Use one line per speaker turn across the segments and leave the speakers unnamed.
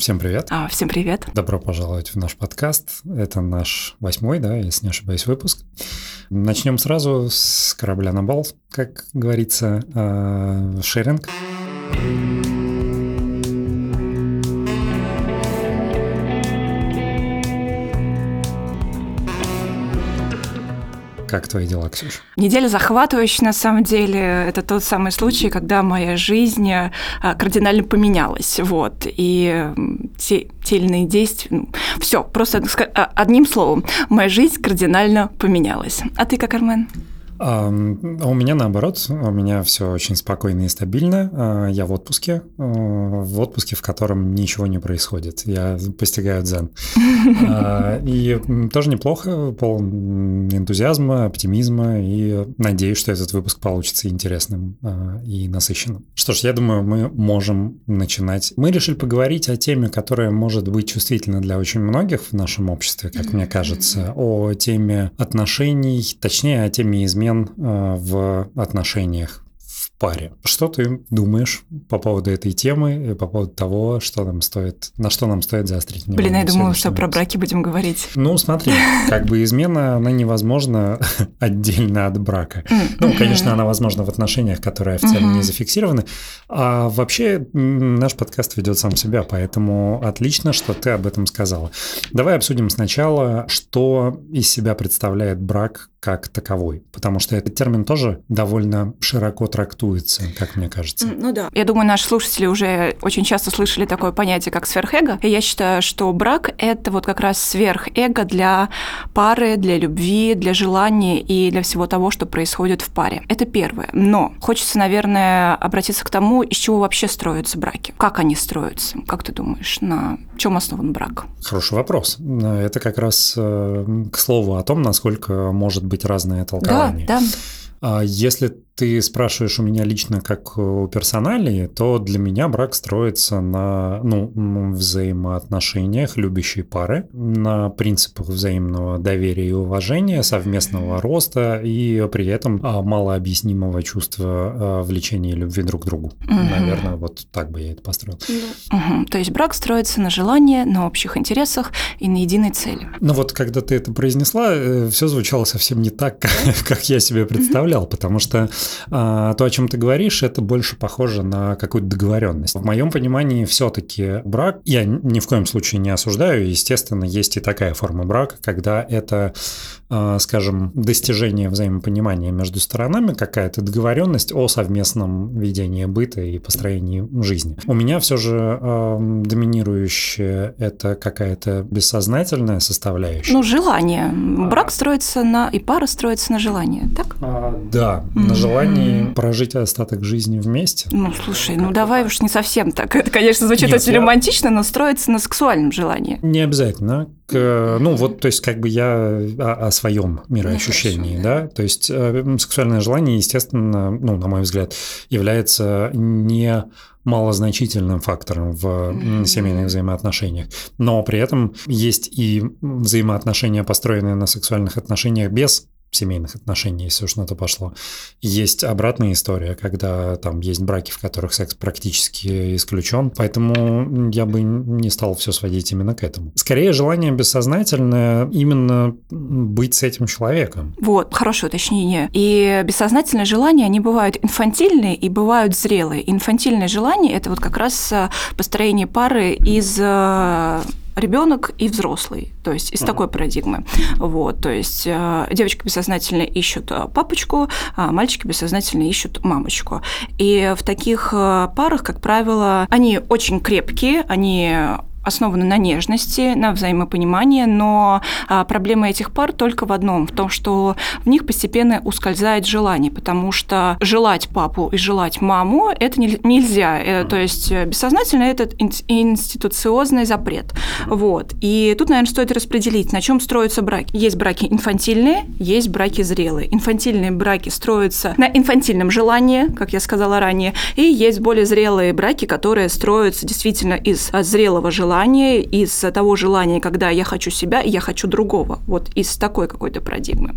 Всем привет.
А, всем привет.
Добро пожаловать в наш подкаст. Это наш восьмой, да, если не ошибаюсь, выпуск. Начнем сразу с корабля на бал, как говорится, э, шеринг. Как твои дела, Ксюша?
Неделя захватывающая, на самом деле. Это тот самый случай, когда моя жизнь а, кардинально поменялась. Вот. И те, те или иные действия... Ну, Все, просто а, одним словом, моя жизнь кардинально поменялась. А ты как, Армен?
А у меня наоборот, у меня все очень спокойно и стабильно. А, я в отпуске, а, в отпуске, в котором ничего не происходит. Я постигаю дзен. И тоже неплохо, полон энтузиазма, оптимизма, и надеюсь, что этот выпуск получится интересным и насыщенным. Что ж, я думаю, мы можем начинать. Мы решили поговорить о теме, которая может быть чувствительна для очень многих в нашем обществе, как мне кажется, о теме отношений, точнее, о теме измен перемен э, в отношениях паре. Что ты думаешь по поводу этой темы и по поводу того, что нам стоит, на что нам стоит заострить
внимание? Блин, я думала, что про браки будем говорить.
Ну, смотри, как бы измена, она невозможна отдельно от брака. Ну, конечно, она возможна в отношениях, которые официально не зафиксированы. А вообще наш подкаст ведет сам себя, поэтому отлично, что ты об этом сказала. Давай обсудим сначала, что из себя представляет брак как таковой, потому что этот термин тоже довольно широко трактует трактуется, как мне кажется.
Ну да. Я думаю, наши слушатели уже очень часто слышали такое понятие, как сверхэго. И я считаю, что брак – это вот как раз сверхэго для пары, для любви, для желания и для всего того, что происходит в паре. Это первое. Но хочется, наверное, обратиться к тому, из чего вообще строятся браки. Как они строятся? Как ты думаешь, на чем основан брак?
Хороший вопрос. Это как раз э, к слову о том, насколько может быть разное толкование.
Да, да.
А если ты спрашиваешь у меня лично как у персоналии, то для меня брак строится на ну, взаимоотношениях любящей пары, на принципах взаимного доверия и уважения, совместного роста и при этом а, малообъяснимого чувства а, влечения и любви друг к другу. Угу. Наверное, вот так бы я это построил.
Угу. То есть брак строится на желании, на общих интересах и на единой цели.
Ну вот, когда ты это произнесла, э, все звучало совсем не так, как я себе представлял, потому что а, то, о чем ты говоришь, это больше похоже на какую-то договоренность. В моем понимании все-таки брак, я ни в коем случае не осуждаю, естественно, есть и такая форма брака, когда это скажем, достижение взаимопонимания между сторонами, какая-то договоренность о совместном ведении быта и построении жизни. У меня все же э, доминирующее это какая-то бессознательная составляющая.
Ну, желание. Брак строится на... и пара строится на желании, так?
А, да, mm-hmm. на желании прожить остаток жизни вместе.
Ну, слушай, ну давай уж не совсем так. Это, конечно, звучит Нет, очень я... романтично, но строится на сексуальном желании.
Не обязательно. Ну, вот, то есть, как бы я о, о своем мироощущении, ну, да? То есть, э, сексуальное желание, естественно, ну, на мой взгляд, является не малозначительным фактором в mm-hmm. семейных взаимоотношениях. Но при этом есть и взаимоотношения, построенные на сексуальных отношениях без семейных отношений, если уж на то пошло. Есть обратная история, когда там есть браки, в которых секс практически исключен, поэтому я бы не стал все сводить именно к этому. Скорее, желание бессознательное именно быть с этим человеком.
Вот, хорошее уточнение. И бессознательные желания, они бывают инфантильные и бывают зрелые. Инфантильные желания – это вот как раз э, построение пары из э, ребенок и взрослый, то есть из mm-hmm. такой парадигмы. Вот, то есть э, девочки бессознательно ищут э, папочку, а мальчики бессознательно ищут мамочку. И в таких э, парах, как правило, они очень крепкие, они основаны на нежности, на взаимопонимании, но а, проблема этих пар только в одном, в том, что в них постепенно ускользает желание, потому что желать папу и желать маму – это не, нельзя. Это, то есть э, бессознательно это институциозный запрет. Вот. И тут, наверное, стоит распределить, на чем строятся браки. Есть браки инфантильные, есть браки зрелые. Инфантильные браки строятся на инфантильном желании, как я сказала ранее, и есть более зрелые браки, которые строятся действительно из а, зрелого желания, желание, из того желания, когда я хочу себя, я хочу другого. Вот из такой какой-то парадигмы.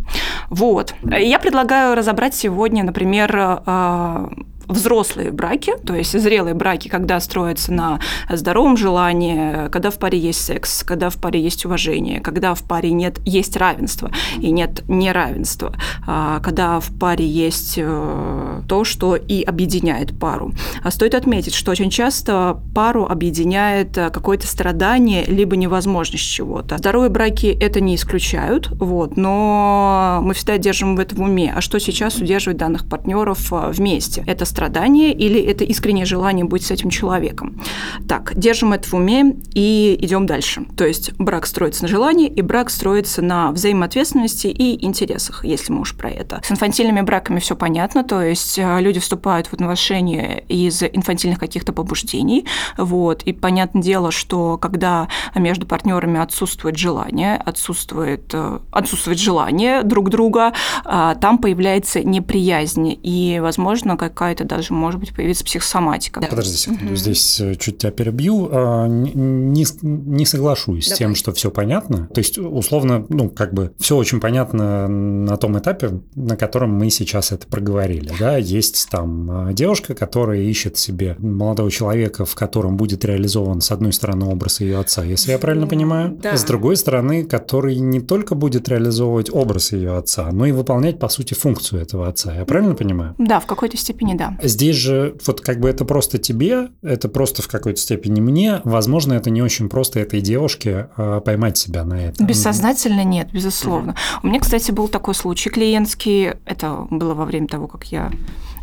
Вот. Я предлагаю разобрать сегодня, например, э, взрослые браки, то есть зрелые браки, когда строятся на здоровом желании, когда в паре есть секс, когда в паре есть уважение, когда в паре нет есть равенство и нет неравенства, а, когда в паре есть э, то, что и объединяет пару. А стоит отметить, что очень часто пару объединяет э, какое-то страдание либо невозможность чего-то. Здоровые браки это не исключают, вот, но мы всегда держим в этом уме. А что сейчас удерживает данных партнеров э, вместе? Это страдание или это искреннее желание быть с этим человеком. Так, держим это в уме и идем дальше. То есть брак строится на желании, и брак строится на взаимоответственности и интересах, если мы уж про это. С инфантильными браками все понятно, то есть э, люди вступают в отношения из инфантильных каких-то побуждений, вот, и понятное дело, что когда между партнерами отсутствует желание, отсутствует, э, отсутствует желание друг друга, а, там появляется неприязнь, и, возможно, какая-то это даже может быть появиться психосоматика.
Подожди секунду, угу. здесь э, чуть тебя перебью. А, не, не соглашусь Давай. с тем, что все понятно. То есть, условно, ну, как бы все очень понятно на том этапе, на котором мы сейчас это проговорили. Да? Есть там а, девушка, которая ищет себе молодого человека, в котором будет реализован, с одной стороны, образ ее отца, если я правильно понимаю, да. с другой стороны, который не только будет реализовывать образ ее отца, но и выполнять, по сути, функцию этого отца. Я правильно понимаю?
Да, в какой-то степени да.
Здесь же вот как бы это просто тебе, это просто в какой-то степени мне. Возможно, это не очень просто этой девушке э, поймать себя на это.
Бессознательно нет, безусловно. Mm-hmm. У меня, кстати, был такой случай клиентский. Это было во время того, как я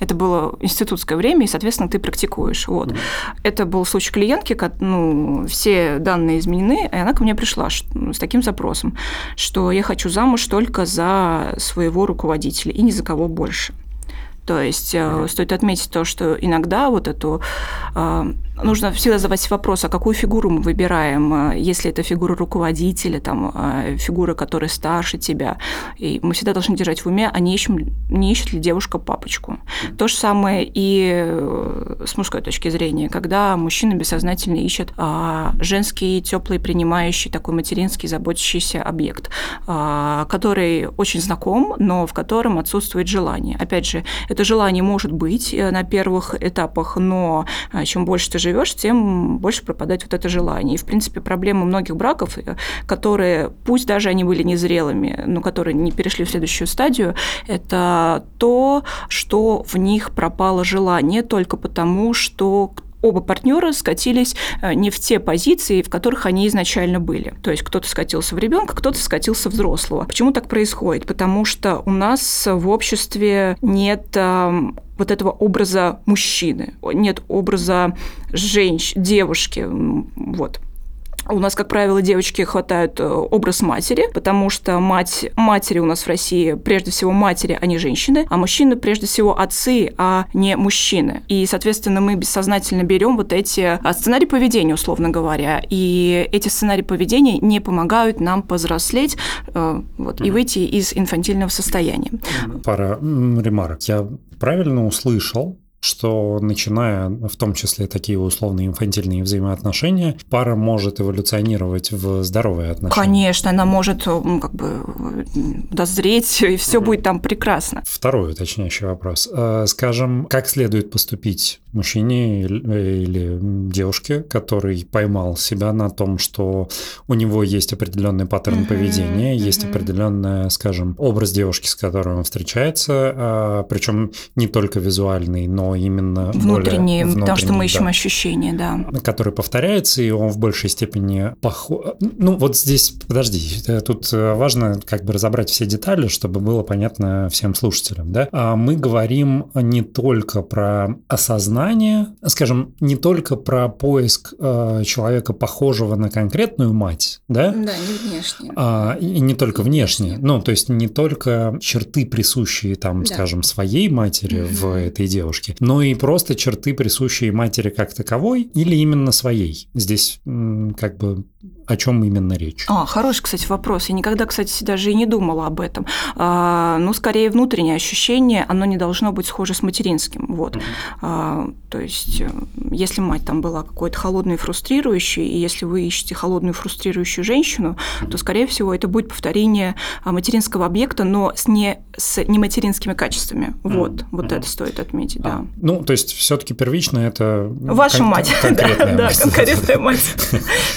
это было институтское время, и, соответственно, ты практикуешь. Вот. Mm-hmm. Это был случай клиентки, ну, все данные изменены, и она ко мне пришла с таким запросом, что я хочу замуж только за своего руководителя и ни за кого больше. То есть mm-hmm. стоит отметить то, что иногда вот эту э, нужно всегда задавать вопрос, а какую фигуру мы выбираем, э, если это фигура руководителя, там, фигура, которая старше тебя. И мы всегда должны держать в уме, а не, ищем, не ищет ли девушка папочку. То же самое и с мужской точки зрения, когда мужчина бессознательно ищет а, женский, теплый, принимающий, такой материнский, заботящийся объект, а, который очень знаком, но в котором отсутствует желание. Опять же, это это желание может быть э, на первых этапах, но э, чем больше ты живешь, тем больше пропадает вот это желание. И, в принципе, проблема многих браков, э, которые, пусть даже они были незрелыми, но которые не перешли в следующую стадию, это то, что в них пропало желание только потому, что оба партнера скатились э, не в те позиции, в которых они изначально были. То есть кто-то скатился в ребенка, кто-то скатился в взрослого. Почему так происходит? Потому что у нас в обществе нет эм, вот этого образа мужчины, нет образа женщины, девушки. Вот. У нас, как правило, девочки хватают э, образ матери, потому что мать, матери у нас в России прежде всего матери, а не женщины, а мужчины прежде всего отцы, а не мужчины. И, соответственно, мы бессознательно берем вот эти а, сценарии поведения, условно говоря, и эти сценарии поведения не помогают нам повзрослеть э, вот, mm-hmm. и выйти из инфантильного состояния.
Пара ремарок. Я правильно услышал, что начиная в том числе такие условные инфантильные взаимоотношения, пара может эволюционировать в здоровые отношения.
Конечно, она может как бы дозреть, и все mm будет там прекрасно.
Второй уточняющий вопрос. Э, скажем, как следует поступить мужчине или девушке, который поймал себя на том, что у него есть определенный паттерн mm-hmm. поведения, mm-hmm. есть определенный, скажем, образ девушки, с которой он встречается, а, причем не только визуальный, но именно
внутренние, более потому что мы ищем да, ощущения, да.
Который повторяется, и он в большей степени похож. Ну, вот здесь, подожди, э, тут э, важно как бы разобрать все детали, чтобы было понятно всем слушателям, да. А мы говорим не только про осознание, скажем, не только про поиск э, человека, похожего на конкретную мать, да?
Да, не внешне.
А, и не только внешне, ну, то есть не только черты, присущие там, да. скажем, своей матери mm-hmm. в этой девушке, но и просто черты, присущие матери как таковой, или именно своей. Здесь как бы о чем именно речь?
А, хороший, кстати, вопрос. Я никогда, кстати, даже и не думала об этом. А, ну, скорее, внутреннее ощущение, оно не должно быть схоже с материнским. Вот. Mm-hmm. А, то есть, э, если мать там была какой-то холодной и фрустрирующей, и если вы ищете холодную фрустрирующую женщину, mm-hmm. то, скорее всего, это будет повторение а, материнского объекта, но с не с нематеринскими качествами. Mm-hmm. Вот, вот mm-hmm. это стоит отметить, а, да.
Ну, то есть, все-таки первично это
ваша кон- мать, конкретная да, мать. да, конкретная мать,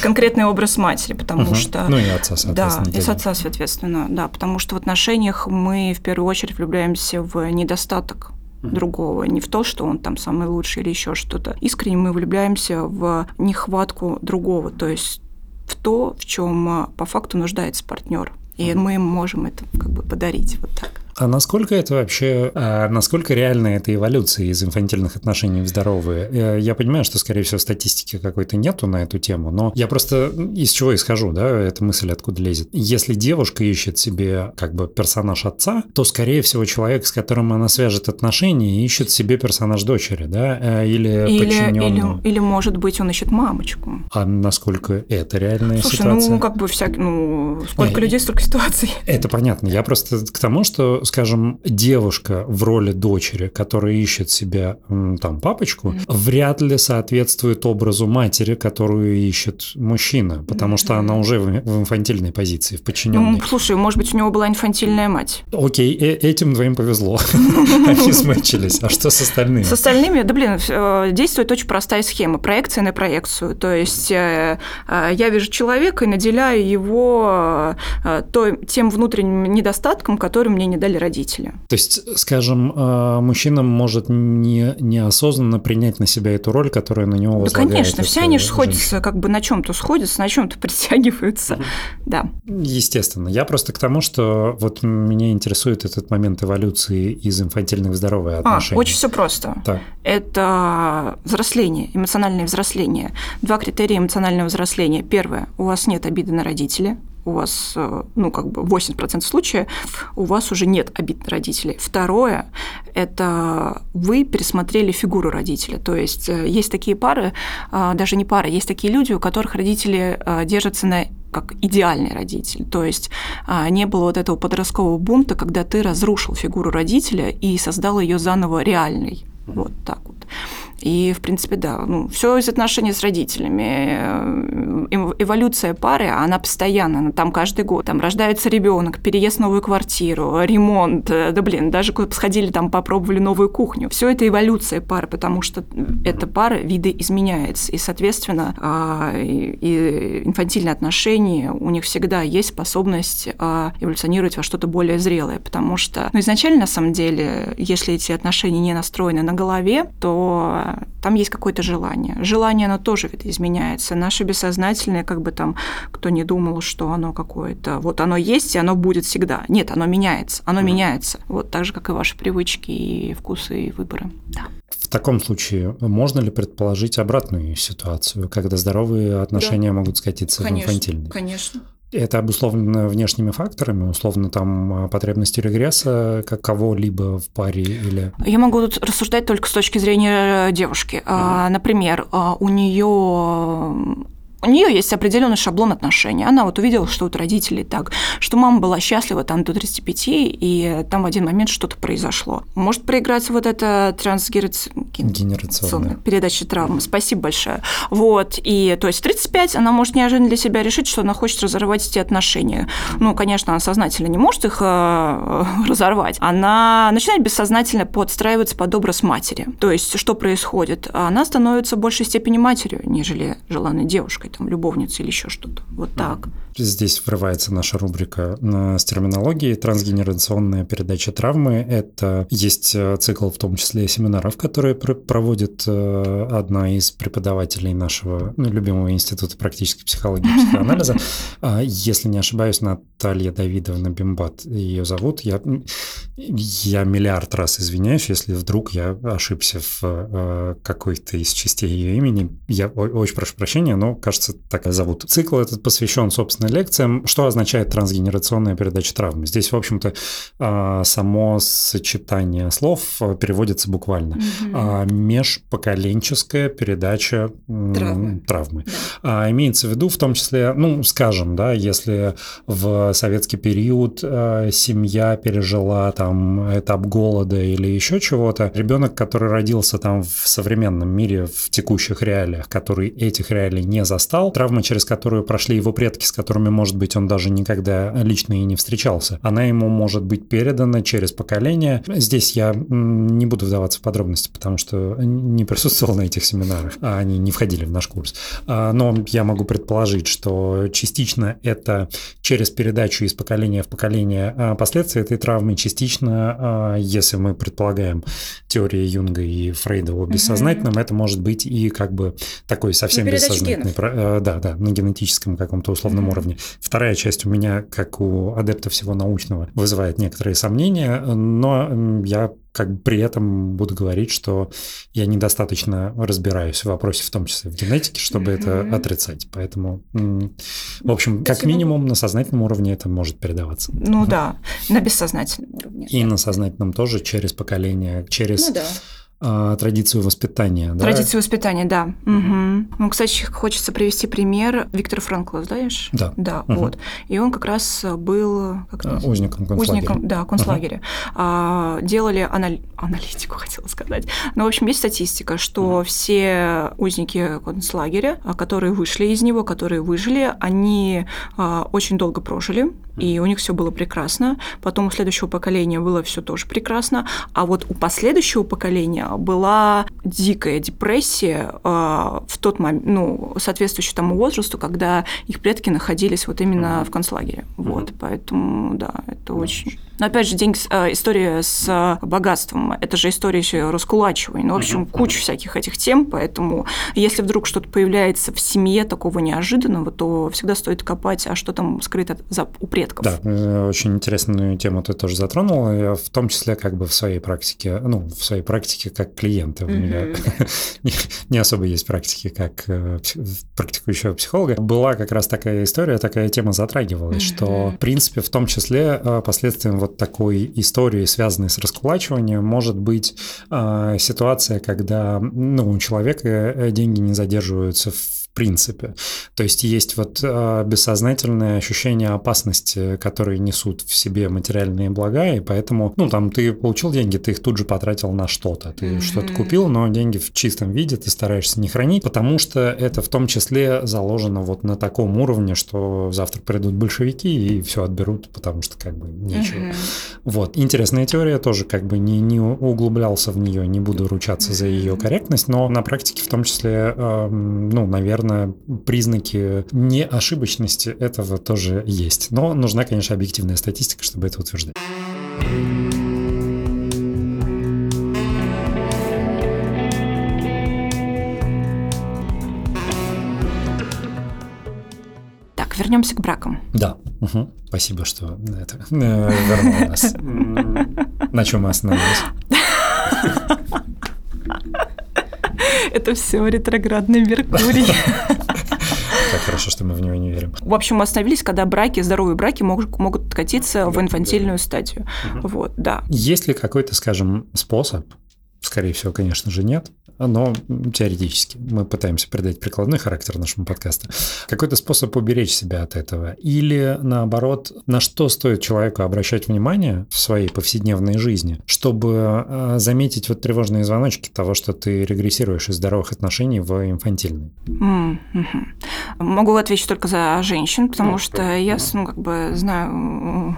конкретный образ матери, потому угу. что...
Ну и отца, соответственно.
Да, и с отца, соответственно, да, потому что в отношениях мы в первую очередь влюбляемся в недостаток другого, не в то, что он там самый лучший или еще что-то. Искренне мы влюбляемся в нехватку другого, то есть в то, в чем по факту нуждается партнер. И мы можем это как бы подарить вот так.
А насколько это вообще, а насколько реально эта эволюция из инфантильных отношений в здоровые? Э, я понимаю, что, скорее всего, статистики какой-то нету на эту тему, но я просто из чего исхожу, да, эта мысль откуда лезет. Если девушка ищет себе как бы персонаж отца, то, скорее всего, человек, с которым она свяжет отношения, ищет себе персонаж дочери, да, э, или, или подчиненного.
Или, или, может быть, он ищет мамочку.
А насколько это реальная
Слушай,
ситуация?
ну, как бы всяк... ну, сколько э, людей, столько ситуаций.
Это понятно. Я просто к тому, что скажем, девушка в роли дочери, которая ищет себе там папочку, mm-hmm. вряд ли соответствует образу матери, которую ищет мужчина, потому mm-hmm. что она уже в инфантильной позиции, в подчиненной.
Ну, слушай, может быть, у него была инфантильная мать.
Окей, э этим двоим повезло. Они смычились. А что с остальными?
С остальными, да блин, э, действует очень простая схема. Проекция на проекцию. То есть э, э, я вижу человека и наделяю его тем внутренним недостатком, который мне не дали родители.
То есть, скажем, э, мужчина может не, неосознанно принять на себя эту роль, которая на него возлагает.
Да, конечно, все они же сходятся, как бы на чем-то сходятся, на чем-то притягиваются. Да.
Естественно. Я просто к тому, что вот меня интересует этот момент эволюции из инфантильных в здоровые а, отношения.
А, очень все просто.
Так.
Это взросление, эмоциональное взросление. Два критерия эмоционального взросления. Первое, у вас нет обиды на родителей у вас, э, ну, как бы 80% случаев у вас уже нет обид на родителей. Второе – это вы пересмотрели фигуру родителя. То есть э, есть такие пары, а, даже не пары, есть такие люди, у которых родители э, держатся на как идеальный родитель. То есть а, не было вот этого подросткового бунта, когда ты разрушил фигуру родителя и создал ее заново реальной. Вот так вот. И, в принципе, да, ну, все из отношений с родителями. Э, эволюция пары, она постоянно, она там каждый год. Там рождается ребенок, переезд в новую квартиру, ремонт, э, да блин, даже сходили, там попробовали новую кухню. Все это эволюция пары, потому что эта пара виды изменяется. И, соответственно, а, и инфантильные отношения, у них всегда есть способность а, эволюционировать во что-то более зрелое, потому что ну, изначально, на самом деле, если эти отношения не настроены на голове, то там есть какое-то желание. Желание, оно тоже изменяется. Наше бессознательное, как бы там, кто не думал, что оно какое-то, вот оно есть, и оно будет всегда. Нет, оно меняется, оно mm-hmm. меняется. Вот так же, как и ваши привычки, и вкусы, и выборы. Да.
В таком случае можно ли предположить обратную ситуацию, когда здоровые отношения да. могут скатиться
конечно,
в инфантильные?
Конечно.
Это обусловлено внешними факторами, условно там потребности регресса как кого-либо в паре или...
Я могу тут рассуждать только с точки зрения девушки. Uh-huh. Например, а, у нее у нее есть определенный шаблон отношений. Она вот увидела, что вот родители так, что мама была счастлива там до 35, и там в один момент что-то произошло. Может проиграть вот эта трансгенерационная передача травмы. Спасибо большое. Вот, и то есть в 35 она может неожиданно для себя решить, что она хочет разорвать эти отношения. Ну, конечно, она сознательно не может их э, разорвать. Она начинает бессознательно подстраиваться под образ матери. То есть что происходит? Она становится в большей степени матерью, нежели желанной девушкой там, любовница или еще что-то. Вот так.
Здесь врывается наша рубрика э, с терминологией «Трансгенерационная передача травмы». Это есть э, цикл, в том числе семинаров, которые проводит э, одна из преподавателей нашего ну, любимого института практической психологии и психоанализа. А, если не ошибаюсь, Наталья Давидовна Бимбат ее зовут. Я, я миллиард раз извиняюсь, если вдруг я ошибся в какой-то из частей ее имени. Я очень прошу прощения, но кажется, кажется, так зовут. Цикл этот посвящен, собственно, лекциям. Что означает трансгенерационная передача травмы? Здесь, в общем-то, а, само сочетание слов переводится буквально. Угу. Межпоколенческая передача травмы. травмы. Да. Имеется в виду в том числе, ну, скажем, да, если в советский период семья пережила там этап голода или еще чего-то, ребенок, который родился там в современном мире, в текущих реалиях, который этих реалий не застал, травма, через которую прошли его предки, с которыми, может быть, он даже никогда лично и не встречался, она ему может быть передана через поколение. Здесь я не буду вдаваться в подробности, потому что не присутствовал на этих семинарах, а они не входили в наш курс. А, но я могу предположить, что частично это через передачу из поколения в поколение а последствия этой травмы, частично, а, если мы предполагаем теории Юнга и Фрейда о бессознательном, угу. это может быть и как бы такой совсем бессознательный. Генов. Э, да, да, на генетическом каком-то условном угу. уровне. Вторая часть у меня, как у адепта всего научного, вызывает некоторые сомнения, но я как бы при этом буду говорить, что я недостаточно разбираюсь в вопросе, в том числе в генетике, чтобы mm-hmm. это отрицать. Поэтому, в общем, как минимум на сознательном уровне это может передаваться.
Ну uh-huh. да, на бессознательном уровне.
И на сознательном тоже через поколение, через... Ну да традицию воспитания.
Традицию да? воспитания, да. Угу. Ну, кстати, хочется привести пример Виктора Франкла, знаешь?
Да.
Да, угу. вот. И он как раз был
как а, узником концлагеря.
Узником, да, концлагеря. Угу. А, делали анали... аналитику, хотела сказать. Ну, в общем, есть статистика, что угу. все узники концлагеря, а, которые вышли из него, которые выжили, они а, очень долго прожили, и у них все было прекрасно. Потом у следующего поколения было все тоже прекрасно, а вот у последующего поколения была дикая депрессия э, в тот момент, ну, соответствующую тому возрасту, когда их предки находились вот именно mm-hmm. в концлагере. Mm-hmm. Вот, поэтому, да, это mm-hmm. очень... Но опять же, деньги, э, история с богатством, это же история еще раскулачивания. Ну, в общем, mm-hmm. куча всяких этих тем, поэтому если вдруг что-то появляется в семье такого неожиданного, то всегда стоит копать, а что там скрыто за, у предков.
Да, э, очень интересную тему ты тоже затронул, в том числе как бы в своей практике, ну, в своей практике как клиента. У меня не особо есть практики как э, практикующего психолога. Была как раз такая история, такая тема затрагивалась, что, в принципе, в том числе э, последствием вот такой истории, связанной с раскулачиванием, может быть э, ситуация, когда ну, у человека деньги не задерживаются в принципе. То есть есть вот э, бессознательное ощущение опасности, которые несут в себе материальные блага, и поэтому, ну, там, ты получил деньги, ты их тут же потратил на что-то. Ты mm-hmm. что-то купил, но деньги в чистом виде ты стараешься не хранить, потому что это в том числе заложено вот на таком уровне, что завтра придут большевики и все отберут, потому что как бы нечего. Mm-hmm. Вот. Интересная теория, тоже как бы не, не углублялся в нее, не буду ручаться за ее корректность, но на практике в том числе, э, ну, наверное, наверное, признаки неошибочности этого тоже есть. Но нужна, конечно, объективная статистика, чтобы это утверждать.
Так, вернемся к бракам.
Да. Угу. Спасибо, что это э, вернуло нас. На чем мы остановились?
Это все ретроградный Меркурий.
Как хорошо, что мы в него не верим.
В общем, мы остановились, когда браки, здоровые браки могут, могут катиться в инфантильную стадию. Вот, да.
Есть ли какой-то, скажем, способ, скорее всего, конечно же, нет, но теоретически мы пытаемся придать прикладной характер нашему подкасту. Какой-то способ уберечь себя от этого? Или наоборот, на что стоит человеку обращать внимание в своей повседневной жизни, чтобы э, заметить вот тревожные звоночки того, что ты регрессируешь из здоровых отношений в инфантильные?
Mm-hmm. Могу ответить только за женщин, потому ну, что я, ну, как бы знаю,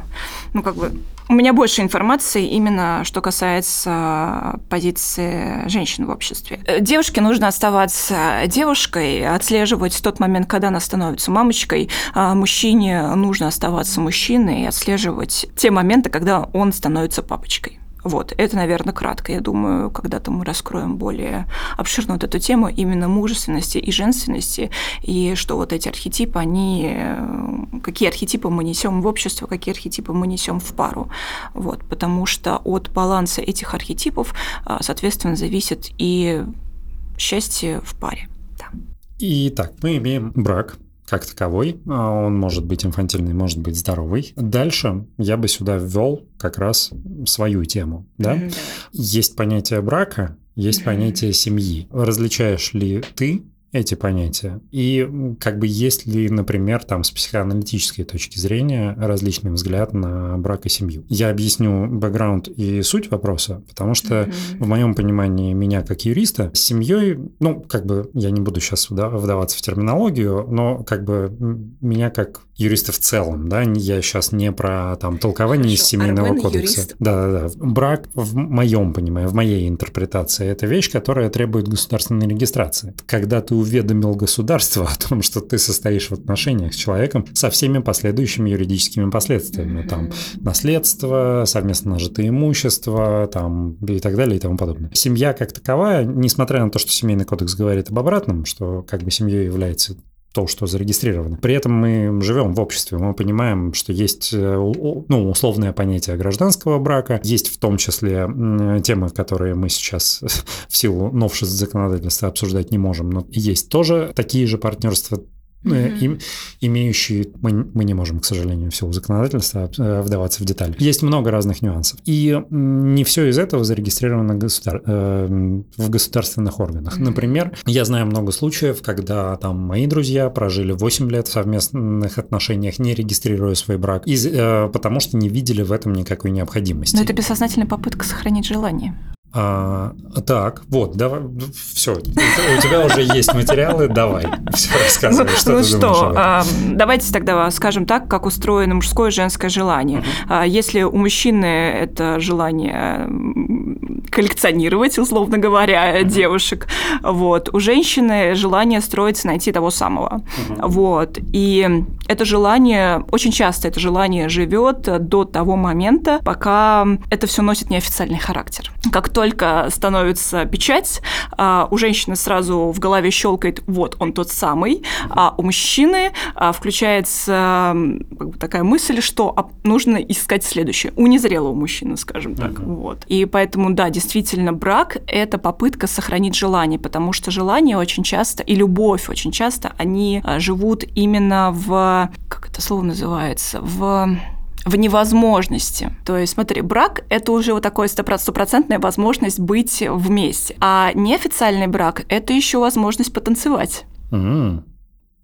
ну, как бы у меня больше информации именно, что касается позиции женщин в обществе. Девушке нужно оставаться девушкой, отслеживать тот момент, когда она становится мамочкой. А мужчине нужно оставаться мужчиной и отслеживать те моменты, когда он становится папочкой. Вот, это, наверное, кратко. Я думаю, когда-то мы раскроем более обширно вот эту тему именно мужественности и женственности, и что вот эти архетипы, они, э, какие архетипы мы несем в общество, какие архетипы мы несем в пару. Вот, потому что от баланса этих архетипов, а, соответственно, зависит и счастье в паре. Да.
Итак, мы имеем брак, как таковой. А он может быть инфантильный, может быть здоровый. Дальше я бы сюда ввел как раз свою тему. Да? Mm-hmm. Есть понятие брака, есть mm-hmm. понятие семьи. Различаешь ли ты эти понятия. И как бы есть ли, например, там с психоаналитической точки зрения различный взгляд на брак и семью. Я объясню бэкграунд и суть вопроса, потому что mm-hmm. в моем понимании меня как юриста с семьей, ну, как бы я не буду сейчас вдаваться в терминологию, но как бы меня как юриста в целом, да, я сейчас не про там толкование из семейного Армен кодекса. Да-да-да. Брак в моем понимании, в моей интерпретации, это вещь, которая требует государственной регистрации. Когда ты уведомил государство о том, что ты состоишь в отношениях с человеком со всеми последующими юридическими последствиями. Mm-hmm. Там наследство, совместно нажитое имущество, там и так далее и тому подобное. Семья как таковая, несмотря на то, что семейный кодекс говорит об обратном, что как бы семьей является то, что зарегистрировано. При этом мы живем в обществе, мы понимаем, что есть э, ну, условное понятие гражданского брака, есть в том числе темы, которые мы сейчас в силу новшеств законодательства обсуждать не можем, но есть тоже такие же партнерства mm-hmm. им, имеющие, мы, мы не можем, к сожалению, в силу законодательства э, вдаваться в детали. Есть много разных нюансов. И не все из этого зарегистрировано государ... Э, в государственных органах. Mm-hmm. Например, я знаю много случаев, когда там мои друзья прожили 8 лет в совместных отношениях, не регистрируя свой брак, из, потому что не видели в этом никакой необходимости.
Но это бессознательная попытка сохранить желание.
А, так, вот, давай, все, у тебя уже есть материалы, давай, все рассказывай, что ну, ты что, думаешь
а, Давайте тогда скажем так, как устроено мужское и женское желание. Uh-huh. Если у мужчины это желание коллекционировать, условно говоря, uh-huh. девушек, вот, у женщины желание строится найти того самого, uh-huh. вот, и это желание, очень часто это желание живет до того момента, пока это все носит неофициальный характер. Как только только становится печать, а, у женщины сразу в голове щелкает, вот он тот самый, а у мужчины а, включается такая мысль, что нужно искать следующее. У незрелого мужчины, скажем так. Uh-huh. Вот. И поэтому, да, действительно, брак – это попытка сохранить желание, потому что желание очень часто, и любовь очень часто, они а, живут именно в, как это слово называется, в в невозможности. То есть, смотри, брак – это уже вот такая стопроцентная возможность быть вместе. А неофициальный брак – это еще возможность потанцевать.
Mm.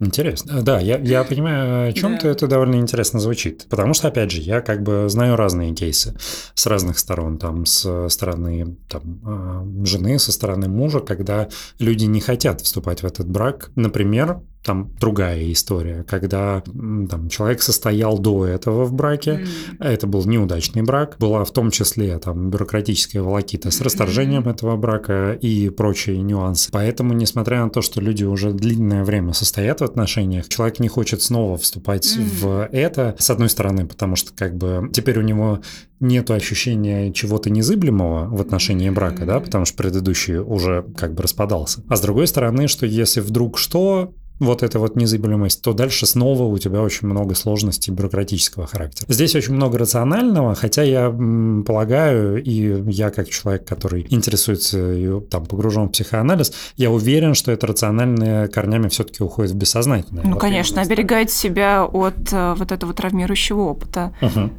Интересно. Да, я, я понимаю, о чем да. ты, это довольно интересно звучит. Потому что, опять же, я как бы знаю разные кейсы с разных сторон. Там с стороны там, а, жены, со стороны мужа, когда люди не хотят вступать в этот брак. Например, там другая история, когда там, человек состоял до этого в браке, mm. это был неудачный брак, была в том числе там бюрократическая волокита с расторжением mm. этого брака и прочие нюансы. Поэтому, несмотря на то, что люди уже длинное время состоят в отношениях, человек не хочет снова вступать mm. в это, с одной стороны, потому что как бы теперь у него нет ощущения чего-то незыблемого в отношении брака, да, потому что предыдущий уже как бы распадался. А с другой стороны, что если вдруг что, вот эта вот незыблемость, то дальше снова у тебя очень много сложностей бюрократического характера. Здесь очень много рационального, хотя я полагаю, и я как человек, который интересуется и там погружен в психоанализ, я уверен, что это рациональное корнями все-таки уходит в бессознательное.
Ну, конечно, оберегает себя от э, вот этого травмирующего опыта.
Угу. Да.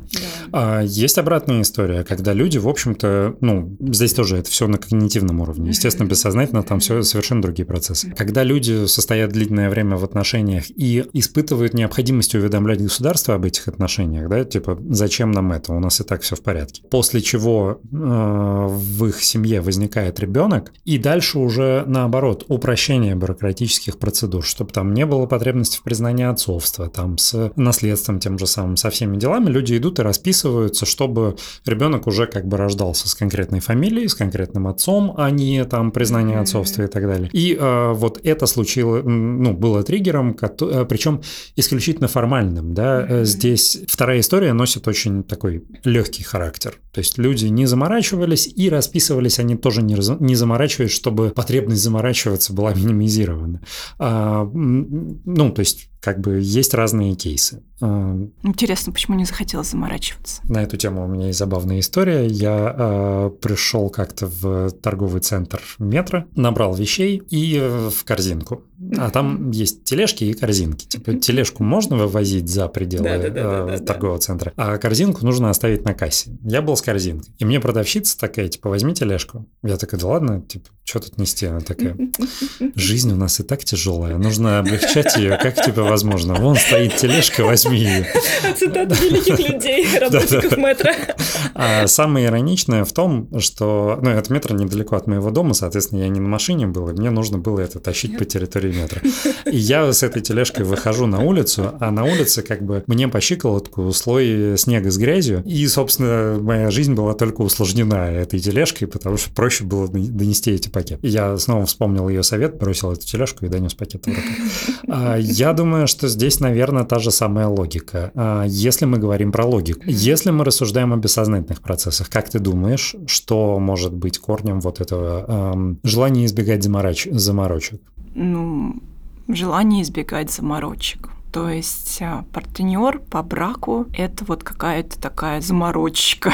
А, есть обратная история, когда люди, в общем-то, ну, здесь тоже это все на когнитивном уровне. Естественно, бессознательно там все совершенно другие процессы. Когда люди состоят длительное время в отношениях и испытывают необходимость уведомлять государство об этих отношениях, да, типа, зачем нам это, у нас и так все в порядке. После чего э, в их семье возникает ребенок, и дальше уже наоборот, упрощение бюрократических процедур, чтобы там не было потребности в признании отцовства, там с наследством тем же самым, со всеми делами, люди идут и расписываются, чтобы ребенок уже как бы рождался с конкретной фамилией, с конкретным отцом, а не там признание отцовства и так далее. И э, вот это случилось, ну, было триггером, э, причем исключительно формальным. Да? Mm-hmm. Здесь вторая история носит очень такой легкий характер. То есть люди не заморачивались и расписывались они тоже не, раз, не заморачиваясь, чтобы потребность заморачиваться была минимизирована. А, ну, то есть как бы есть разные кейсы. А,
Интересно, почему не захотелось заморачиваться?
На эту тему у меня есть забавная история. Я э, пришел как-то в торговый центр метро, набрал вещей и в корзинку. А там есть тележки и корзинки. Типа тележку можно вывозить за пределы э, торгового центра, а корзинку нужно оставить на кассе. Я был с корзинкой. И мне продавщица такая, типа, возьми тележку. Я такой, да ладно, типа, что тут нести? Она такая, жизнь у нас и так тяжелая, нужно облегчать ее, как тебе возможно. Вон стоит тележка, возьми ее.
Цитата великих людей, работников метро.
А самое ироничное в том, что, ну, это метро недалеко от моего дома, соответственно, я не на машине был, и мне нужно было это тащить по территории метра. И я с этой тележкой выхожу на улицу, а на улице как бы мне по щиколотку слой снега с грязью, и, собственно, моя жизнь была только усложнена этой тележкой, потому что проще было донести эти пакеты. Я снова вспомнил ее совет, бросил эту тележку и донес пакет в. А, я думаю, что здесь, наверное, та же самая логика. А, если мы говорим про логику, если мы рассуждаем о бессознательных процессах, как ты думаешь, что может быть корнем вот этого желания избегать замороч... заморочек?
Ну, желание избегать заморочек. То есть а, партнер по браку – это вот какая-то такая заморочка.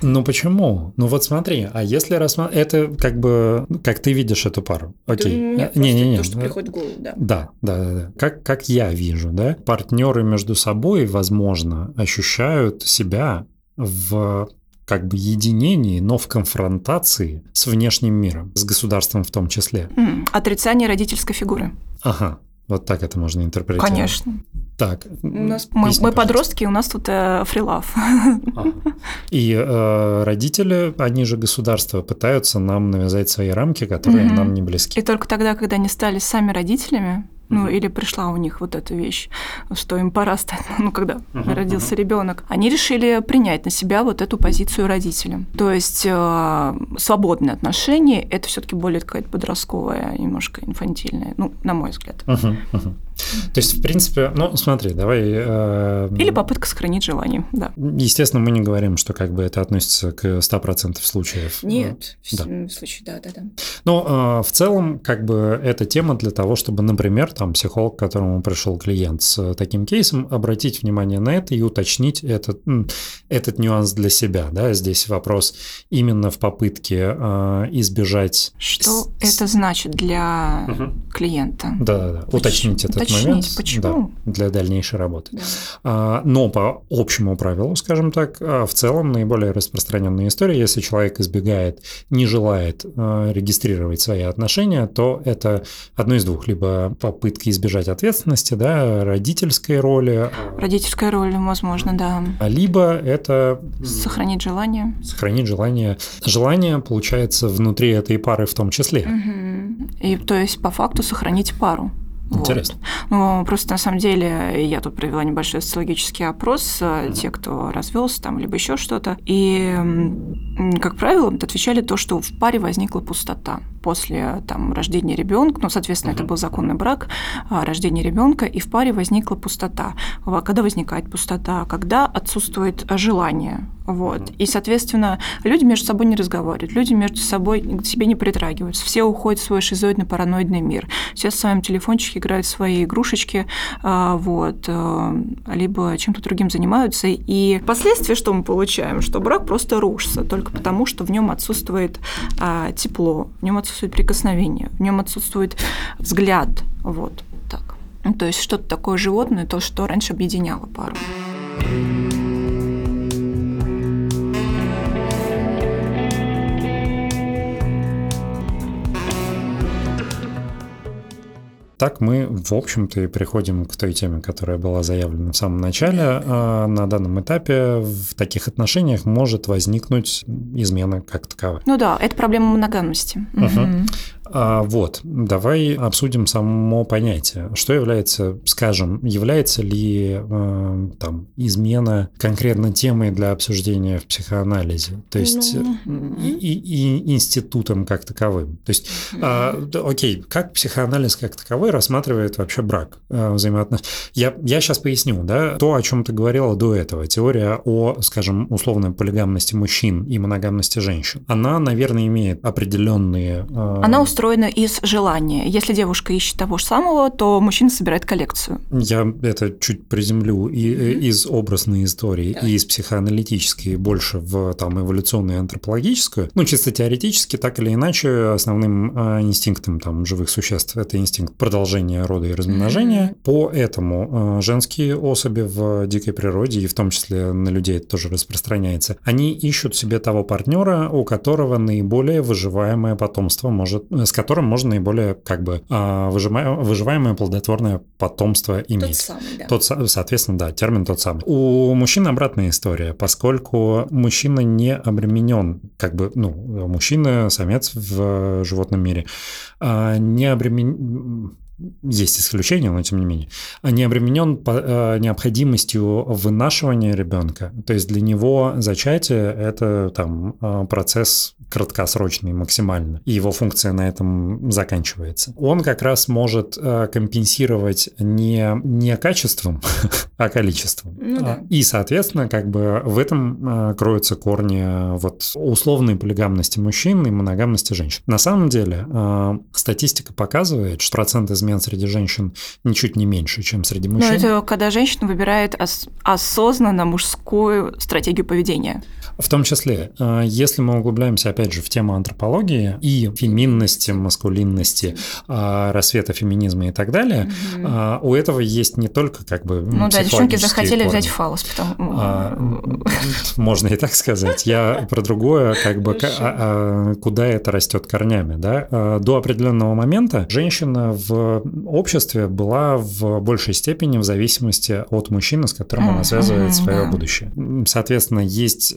Ну почему? Ну вот смотри, а если рассматривать, это как бы, как ты видишь эту пару, окей.
Не-не-не. То, что приходит в голову, да.
Да, да, да. да. Как, как я вижу, да, партнеры между собой, возможно, ощущают себя в как бы единении, но в конфронтации с внешним миром, с государством в том числе.
Отрицание родительской фигуры.
Ага, вот так это можно интерпретировать.
Конечно.
Так.
У нас, мы, мы подростки, у нас тут э, фрилав.
Ага. И э, родители, они же государство, пытаются нам навязать свои рамки, которые mm-hmm. нам не близки.
И только тогда, когда они стали сами родителями, ну mm-hmm. или пришла у них вот эта вещь, что им пора стать, ну когда mm-hmm. родился mm-hmm. ребенок, они решили принять на себя вот эту позицию родителям. То есть э, свободные отношения это все-таки более какая-то подростковая, немножко инфантильная, ну на мой взгляд.
Uh-huh, uh-huh. То есть, в принципе, ну, смотри, давай... Э,
Или попытка сохранить желание, да.
Естественно, мы не говорим, что как бы это относится к 100% случаев.
Нет, да. в случае, да, да, да.
Но э, в целом, как бы, эта тема для того, чтобы, например, там, психолог, к которому пришел клиент с таким кейсом, обратить внимание на это и уточнить этот, этот нюанс для себя, да, здесь вопрос именно в попытке э, избежать...
Что с... это значит для угу. клиента?
Да-да-да, уточнить этот
уточнить,
момент
почему?
Да, для дальнейшей работы.
Да.
А, но по общему правилу, скажем так, а, в целом наиболее распространенная история, если человек избегает, не желает а, регистрировать свои отношения, то это одно из двух. Либо попытка избежать ответственности, да, родительской роли.
Родительская роль, возможно, да.
Либо это...
Сохранить желание.
Сохранить желание. Желание, получается, внутри этой пары в том числе.
Угу. И то есть по факту сохранить пару.
Интересно.
Вот. Ну, просто на самом деле я тут провела небольшой социологический опрос, mm-hmm. те, кто развелся там, либо еще что-то. И, как правило, отвечали то, что в паре возникла пустота после там, рождения ребенка, ну, соответственно, mm-hmm. это был законный брак, а, рождение ребенка, и в паре возникла пустота. Когда возникает пустота? Когда отсутствует желание. Вот. И, соответственно, люди между собой не разговаривают, люди между собой к себе не притрагиваются. Все уходят в свой шизоидный параноидный мир. Все в своем телефончике играют в свои игрушечки, а, вот, а, либо чем-то другим занимаются. И последствия, что мы получаем, что брак просто рушится только потому, что в нем отсутствует тепло, в нем отсутствует прикосновение, в нем отсутствует взгляд. Вот так. Ну, то есть что-то такое животное, то, что раньше объединяло пару.
Так мы, в общем-то, и приходим к той теме, которая была заявлена в самом начале. А на данном этапе в таких отношениях может возникнуть измена как таковая.
Ну да, это проблема моногамности.
Угу. А, вот, давай обсудим само понятие. Что является, скажем, является ли э, там измена конкретно темой для обсуждения в психоанализе? То есть ну... и, и, и институтом как таковым. То есть, э, окей, как психоанализ как таковой рассматривает вообще брак, э, взаимоотношения? Я, я сейчас поясню, да, то, о чем ты говорила до этого, теория о, скажем, условной полигамности мужчин и моногамности женщин, она, наверное, имеет определенные...
Э... Она устроена из желания. Если девушка ищет того же самого, то мужчина собирает коллекцию.
Я это чуть приземлю и mm-hmm. из образной истории, да. и из психоаналитической, больше в там эволюционную и антропологическую. Ну, чисто теоретически, так или иначе, основным э, инстинктом там живых существ это инстинкт продолжения рода и размножения. Mm-hmm. Поэтому э, женские особи в дикой природе, и в том числе на людей это тоже распространяется, они ищут себе того партнера, у которого наиболее выживаемое потомство может, с которым можно наиболее как бы а, выживаемое плодотворное потомство иметь. Тот
самый, да.
Тот, соответственно, да, термин тот самый. У мужчин обратная история, поскольку мужчина не обременен, как бы, ну, мужчина, самец в животном мире, а, не обременен есть исключения, но тем не менее, не обременен по, э, необходимостью вынашивания ребенка. То есть для него зачатие это там э, процесс краткосрочный максимально, и его функция на этом заканчивается. Он как раз может э, компенсировать не, не качеством, а количеством. Ну, да. И, соответственно, как бы в этом э, кроются корни вот условной полигамности мужчин и моногамности женщин. На самом деле э, статистика показывает, что процент измен измен среди женщин ничуть не меньше, чем среди мужчин.
Но это когда женщина выбирает ос- осознанно мужскую стратегию поведения.
В том числе, э, если мы углубляемся, опять же, в тему антропологии и феминности, маскулинности, э, рассвета феминизма и так далее, угу. у этого есть не только как бы
Ну да, девчонки захотели корни. взять фалос, потому...
А, можно и так сказать. Я про другое, как бы, а, куда это растет корнями, да? До определенного момента женщина в обществе была в большей степени в зависимости от мужчины, с которым она связывает свое будущее. Соответственно, есть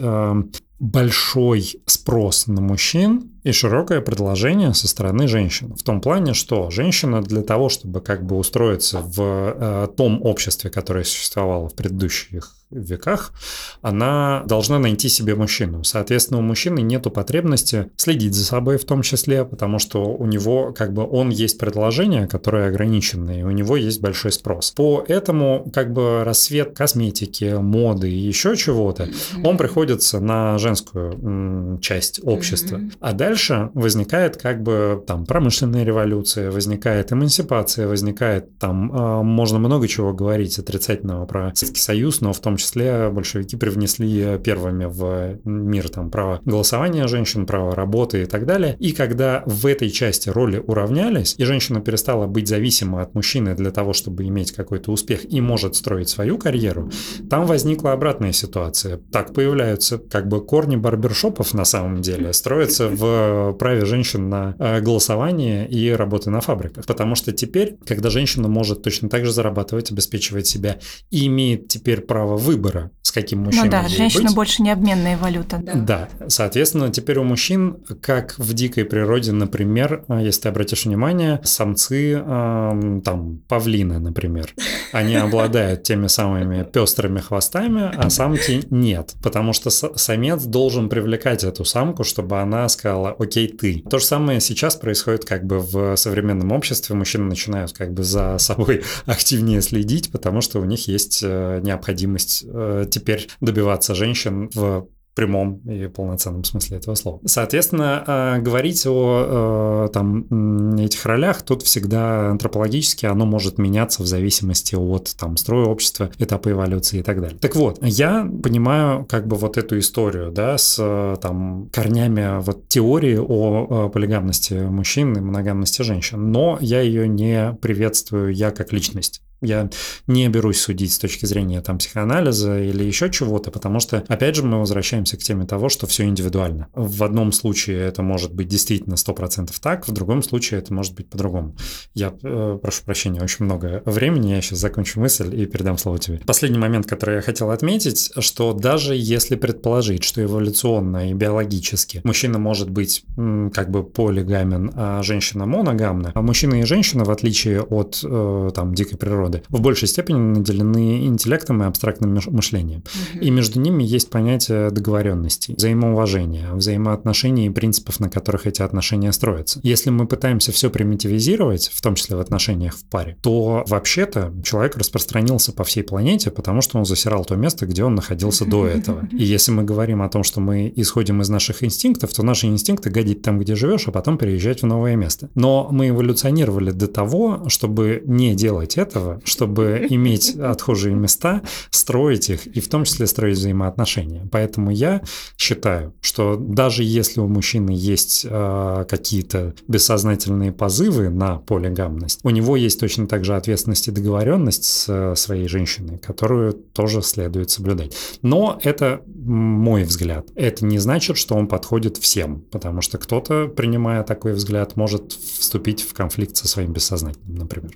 большой спрос на мужчин и широкое предложение со стороны женщин. В том плане, что женщина для того, чтобы как бы устроиться в э, том обществе, которое существовало в предыдущих веках, она должна найти себе мужчину. Соответственно, у мужчины нет потребности следить за собой в том числе, потому что у него как бы он есть предложение, которое ограниченное, и у него есть большой спрос. Поэтому как бы рассвет косметики, моды и еще чего-то, он приходится на женскую часть общества. А дальше дальше возникает как бы там промышленная революция, возникает эмансипация, возникает там, э, можно много чего говорить отрицательного про Советский Союз, но в том числе большевики привнесли первыми в мир там право голосования женщин, право работы и так далее. И когда в этой части роли уравнялись, и женщина перестала быть зависима от мужчины для того, чтобы иметь какой-то успех и может строить свою карьеру, там возникла обратная ситуация. Так появляются как бы корни барбершопов на самом деле, строятся в праве женщин на э, голосование и работы на фабриках. Потому что теперь, когда женщина может точно так же зарабатывать, обеспечивать себя и имеет теперь право выбора, с каким ну мужчиной Ну
да, женщина
быть,
больше не обменная валюта.
Да. да, соответственно, теперь у мужчин, как в дикой природе, например, э, если ты обратишь внимание, самцы, э, там, павлины, например, они обладают теми самыми пестрыми хвостами, а самки нет, потому что самец должен привлекать эту самку, чтобы она сказала, окей, ты. То же самое сейчас происходит как бы в современном обществе. Мужчины начинают как бы за собой активнее следить, потому что у них есть э, необходимость э, теперь добиваться женщин в прямом и полноценном смысле этого слова. Соответственно, э, говорить о э, там, этих ролях тут всегда антропологически оно может меняться в зависимости от там, строя общества, этапа эволюции и так далее. Так вот, я понимаю как бы вот эту историю да, с там, корнями вот, теории о полигамности мужчин и моногамности женщин, но я ее не приветствую я как личность Я не берусь судить с точки зрения там психоанализа или еще чего-то, потому что, опять же, мы возвращаемся к теме того, что все индивидуально. В одном случае это может быть действительно 100% так, в другом случае это может быть по-другому. Я э, прошу прощения, очень много времени, я сейчас закончу мысль и передам слово тебе. Последний момент, который я хотел отметить, что даже если предположить, что эволюционно и биологически мужчина может быть как бы полигамен, а женщина моногамна, а мужчина и женщина, в отличие от э, там дикой природы, в большей степени наделены интеллектом и абстрактным мышлением. Угу. И между ними есть понятие договоренности, взаимоуважения, взаимоотношений и принципов, на которых эти отношения строятся. Если мы пытаемся все примитивизировать, в том числе в отношениях в паре, то вообще-то человек распространился по всей планете, потому что он засирал то место, где он находился до этого. И если мы говорим о том, что мы исходим из наших инстинктов, то наши инстинкты гадить там, где живешь, а потом переезжать в новое место. Но мы эволюционировали до того, чтобы не делать этого, чтобы иметь отхожие места, строить их и в том числе строить взаимоотношения. Поэтому я считаю, что даже если у мужчины есть э, какие-то бессознательные позывы на полигамность, у него есть точно так же ответственность и договоренность с э, своей женщиной, которую тоже следует соблюдать. Но это мой взгляд. Это не значит, что он подходит всем, потому что кто-то, принимая такой взгляд, может вступить в конфликт со своим бессознательным, например.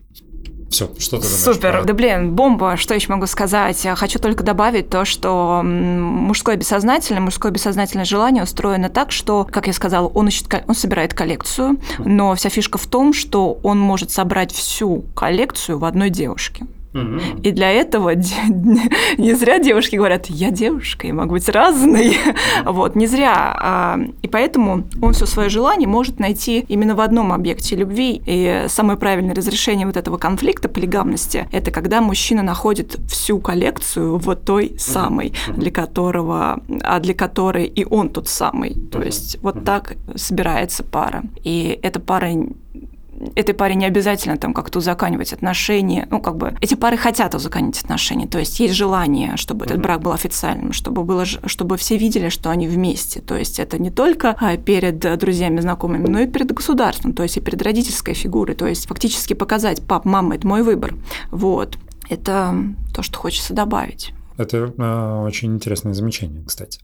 Все, что ты думаешь?
Супер. Про... Да блин, бомба. Что еще могу сказать? Хочу только добавить то, что мужское бессознательное, мужское бессознательное желание устроено так, что, как я сказала, он, ищет, он собирает коллекцию, но вся фишка в том, что он может собрать всю коллекцию в одной девушке. И для этого не зря девушки говорят, я девушка, я могу быть разной. Вот, не зря. А, и поэтому он все свое желание может найти именно в одном объекте любви. И самое правильное разрешение вот этого конфликта, полигамности, это когда мужчина находит всю коллекцию вот той самой, для которого, а для которой и он тот самый. То есть вот так собирается пара. И эта пара этой паре не обязательно там как-то узаканивать отношения. Ну, как бы эти пары хотят узаканить отношения. То есть есть желание, чтобы этот брак был официальным, чтобы, было, чтобы все видели, что они вместе. То есть это не только а, перед друзьями, знакомыми, но и перед государством, то есть и перед родительской фигурой. То есть фактически показать, пап, мама, это мой выбор. Вот. Это то, что хочется добавить.
Это э, очень интересное замечание, кстати.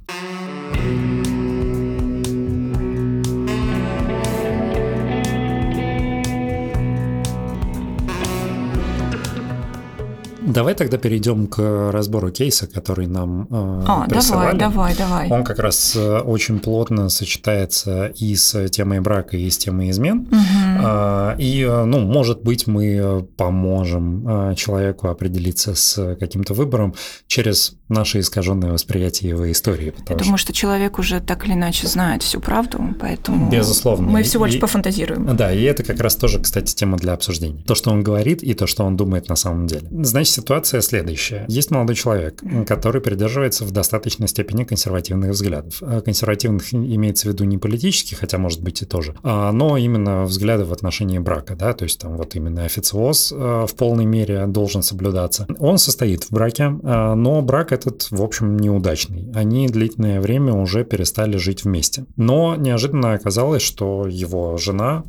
Давай тогда перейдем к разбору кейса, который нам э, а,
присылали. Давай, давай, давай.
Он как раз э, очень плотно сочетается и с темой брака, и с темой измен. Угу. И, э, ну, может быть, мы поможем э, человеку определиться с каким-то выбором через наше искаженное восприятие его истории.
Я что... думаю, что человек уже так или иначе знает всю правду, поэтому
Безусловно.
мы всего лишь и, пофантазируем.
Да, и это как раз тоже, кстати, тема для обсуждения. То, что он говорит, и то, что он думает на самом деле. Значит, ситуация следующая. Есть молодой человек, который придерживается в достаточной степени консервативных взглядов. А консервативных имеется в виду не политических, хотя может быть и тоже, а, но именно взгляды в отношении брака, да, то есть там вот именно официоз а, в полной мере должен соблюдаться. Он состоит в браке, но брак этот, в общем, неудачный. Они длительное время уже перестали жить вместе. Но неожиданно оказалось, что его жена,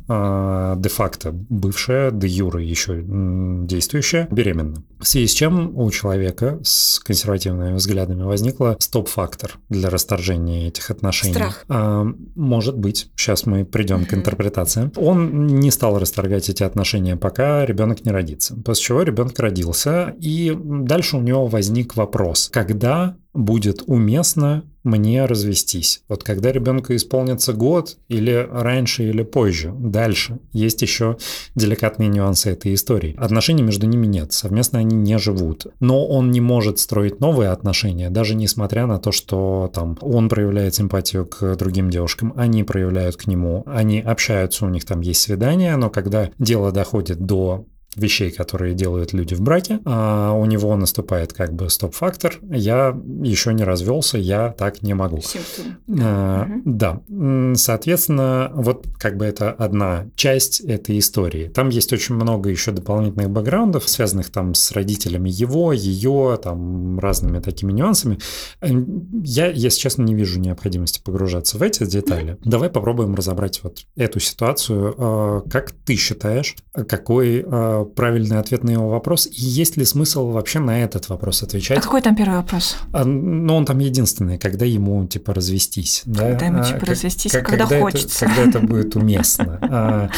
де-факто бывшая, де юра еще действующая, беременна. В связи с чем у человека с консервативными взглядами возникла стоп-фактор для расторжения этих отношений.
Страх.
А, может быть. Сейчас мы придем mm-hmm. к интерпретациям. Он не стал расторгать эти отношения, пока ребенок не родится. После чего ребенок родился, и дальше у него возник вопрос, когда будет уместно мне развестись. Вот когда ребенку исполнится год, или раньше, или позже, дальше. Есть еще деликатные нюансы этой истории. Отношений между ними нет, совместно они не живут. Но он не может строить новые отношения, даже несмотря на то, что там он проявляет симпатию к другим девушкам, они проявляют к нему, они общаются, у них там есть свидания, но когда дело доходит до вещей, которые делают люди в браке, а у него наступает как бы стоп-фактор, я еще не развелся, я так не могу. А, угу. Да, соответственно, вот как бы это одна часть этой истории. Там есть очень много еще дополнительных бэкграундов, связанных там с родителями его, ее, там разными такими нюансами. Я, если честно, не вижу необходимости погружаться в эти детали. Давай попробуем разобрать вот эту ситуацию. А, как ты считаешь, какой а, правильный ответ на его вопрос, и есть ли смысл вообще на этот вопрос отвечать.
А какой там первый вопрос?
А, ну, он там единственный, когда ему, типа, развестись.
Когда
да?
ему,
А,
типа,
как-
развестись,
как-
когда
это-
хочется.
когда это будет уместно. А,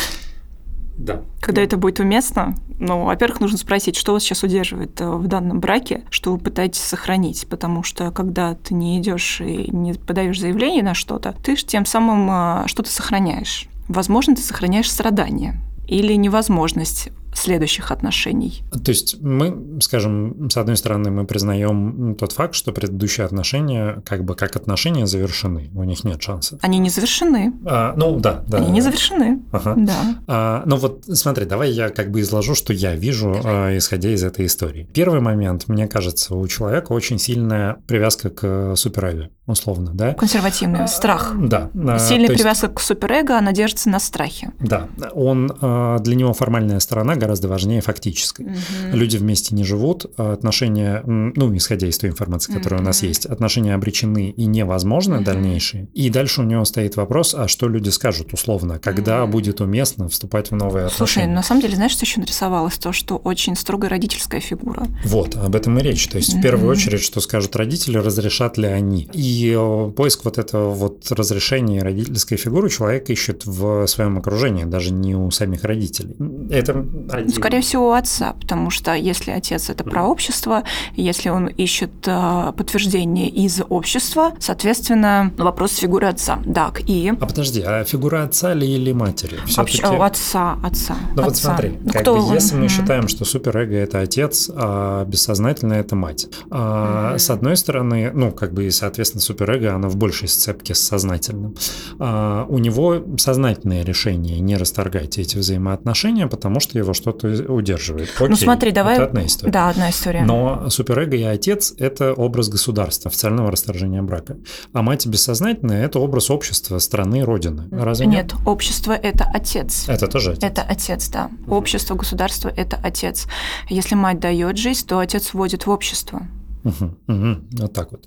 Да.
Когда это будет уместно, ну, во-первых, нужно спросить, что вас сейчас удерживает э, в данном браке, что вы пытаетесь сохранить, потому что когда ты не идешь и не подаешь заявление на что-то, ты тем самым э, что-то сохраняешь. Возможно, ты сохраняешь страдания или невозможность следующих отношений.
То есть мы, скажем, с одной стороны, мы признаем тот факт, что предыдущие отношения, как бы как отношения, завершены, у них нет шанса.
Они не завершены.
А, ну да, да.
Они не завершены.
Ага.
Да.
А, ну вот смотри, давай я как бы изложу, что я вижу, а, исходя из этой истории. Первый момент, мне кажется, у человека очень сильная привязка к суперэго, условно, да?
Консервативный страх.
Да. а,
Сильная
есть-
привязка к суперэго, она держится на страхе.
Да, он а, для него формальная сторона гораздо важнее фактической. Люди вместе не живут, а отношения, ну, исходя из той информации, которая у нас есть, отношения обречены и невозможны
Мгм.
дальнейшие. И дальше у него стоит вопрос, а что люди скажут условно, когда
Мгм.
будет уместно вступать в новые
Слушай,
отношения.
на самом деле, знаешь, что еще нарисовалось? То, что очень строгая родительская фигура.
Вот, об этом и речь. То есть, в первую очередь, что скажут родители, разрешат ли они. И э, поиск вот этого вот разрешения родительской фигуры человек ищет в своем окружении, даже не у самих родителей. Это один-
Скорее всего, у отца, потому что если отец это про общество, если он ищет э, подтверждение из общества, соответственно, вопрос фигуры отца. Так, и
А подожди, а фигура отца ли или матери?
вообще
Всё-таки-
у отца, отца.
Ну вот смотри,
Ну,
как
кто
бы,
он?
если мы считаем, что суперэго это отец, а бессознательное это мать. а. С одной стороны, ну как бы и соответственно суперэго, оно в большей сцепке с сознательным. А, у него сознательное решение не расторгать эти взаимоотношения, потому что его что-то удерживает.
Ну
Окей,
смотри, давай...
Это одна история.
Да, одна история.
Но суперэго и отец – это образ государства, официального расторжения брака. А мать бессознательная – это образ общества, страны, родины. Разве нет?
Нет, общество это отец.
Это тоже отец.
Это отец, да. Общество, государство – это отец. Если мать дает жизнь, то отец вводит в общество.
Мгм, мгм, Вот так вот.